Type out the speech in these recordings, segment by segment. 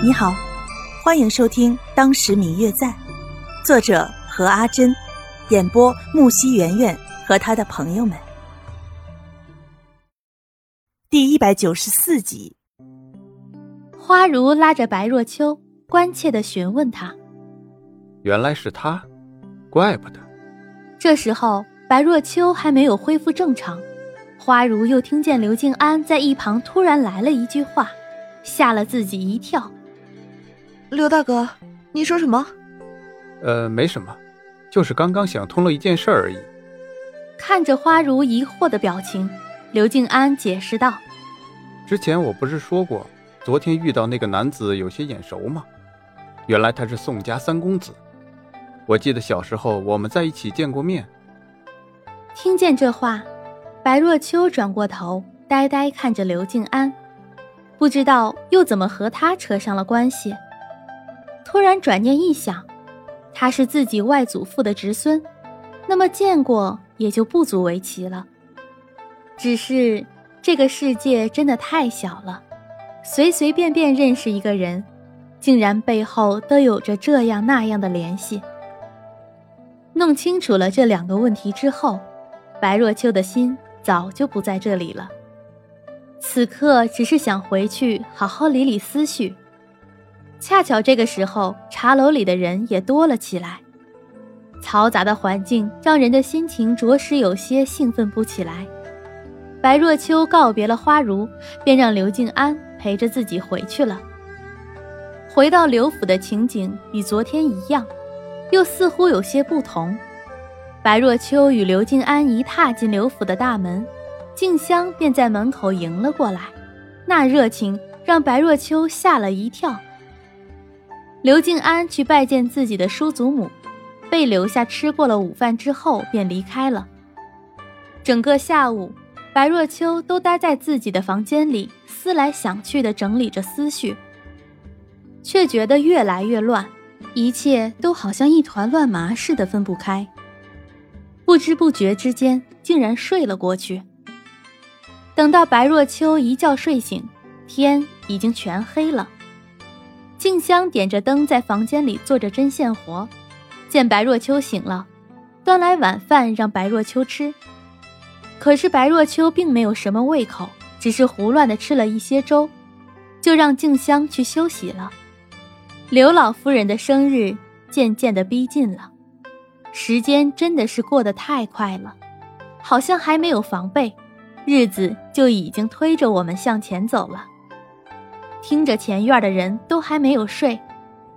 你好，欢迎收听《当时明月在》，作者何阿珍，演播木西圆圆和他的朋友们。第一百九十四集，花如拉着白若秋，关切的询问他：“原来是他，怪不得。”这时候，白若秋还没有恢复正常，花如又听见刘静安在一旁突然来了一句话，吓了自己一跳。刘大哥，你说什么？呃，没什么，就是刚刚想通了一件事而已。看着花如疑惑的表情，刘静安解释道：“之前我不是说过，昨天遇到那个男子有些眼熟吗？原来他是宋家三公子。我记得小时候我们在一起见过面。”听见这话，白若秋转过头，呆呆看着刘静安，不知道又怎么和他扯上了关系。突然转念一想，他是自己外祖父的侄孙，那么见过也就不足为奇了。只是这个世界真的太小了，随随便便认识一个人，竟然背后都有着这样那样的联系。弄清楚了这两个问题之后，白若秋的心早就不在这里了，此刻只是想回去好好理理思绪。恰巧这个时候，茶楼里的人也多了起来，嘈杂的环境让人的心情着实有些兴奋不起来。白若秋告别了花如，便让刘静安陪着自己回去了。回到刘府的情景与昨天一样，又似乎有些不同。白若秋与刘静安一踏进刘府的大门，静香便在门口迎了过来，那热情让白若秋吓了一跳。刘静安去拜见自己的叔祖母，被留下吃过了午饭之后便离开了。整个下午，白若秋都待在自己的房间里，思来想去的整理着思绪，却觉得越来越乱，一切都好像一团乱麻似的分不开。不知不觉之间，竟然睡了过去。等到白若秋一觉睡醒，天已经全黑了。静香点着灯在房间里做着针线活，见白若秋醒了，端来晚饭让白若秋吃。可是白若秋并没有什么胃口，只是胡乱的吃了一些粥，就让静香去休息了。刘老夫人的生日渐渐的逼近了，时间真的是过得太快了，好像还没有防备，日子就已经推着我们向前走了。听着，前院的人都还没有睡，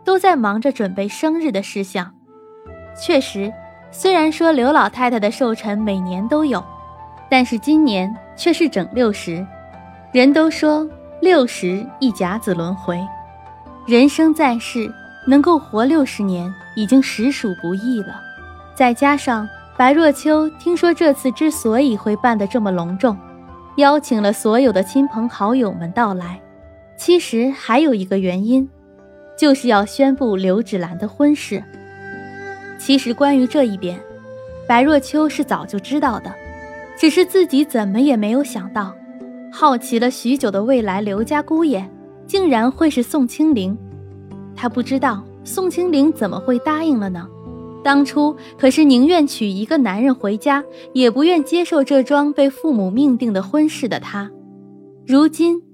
都在忙着准备生日的事项。确实，虽然说刘老太太的寿辰每年都有，但是今年却是整六十。人都说六十一甲子轮回，人生在世能够活六十年已经实属不易了。再加上白若秋听说这次之所以会办得这么隆重，邀请了所有的亲朋好友们到来。其实还有一个原因，就是要宣布刘芷兰的婚事。其实关于这一点，白若秋是早就知道的，只是自己怎么也没有想到，好奇了许久的未来刘家姑爷，竟然会是宋清灵。他不知道宋清灵怎么会答应了呢？当初可是宁愿娶一个男人回家，也不愿接受这桩被父母命定的婚事的他，如今。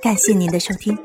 感谢您的收听。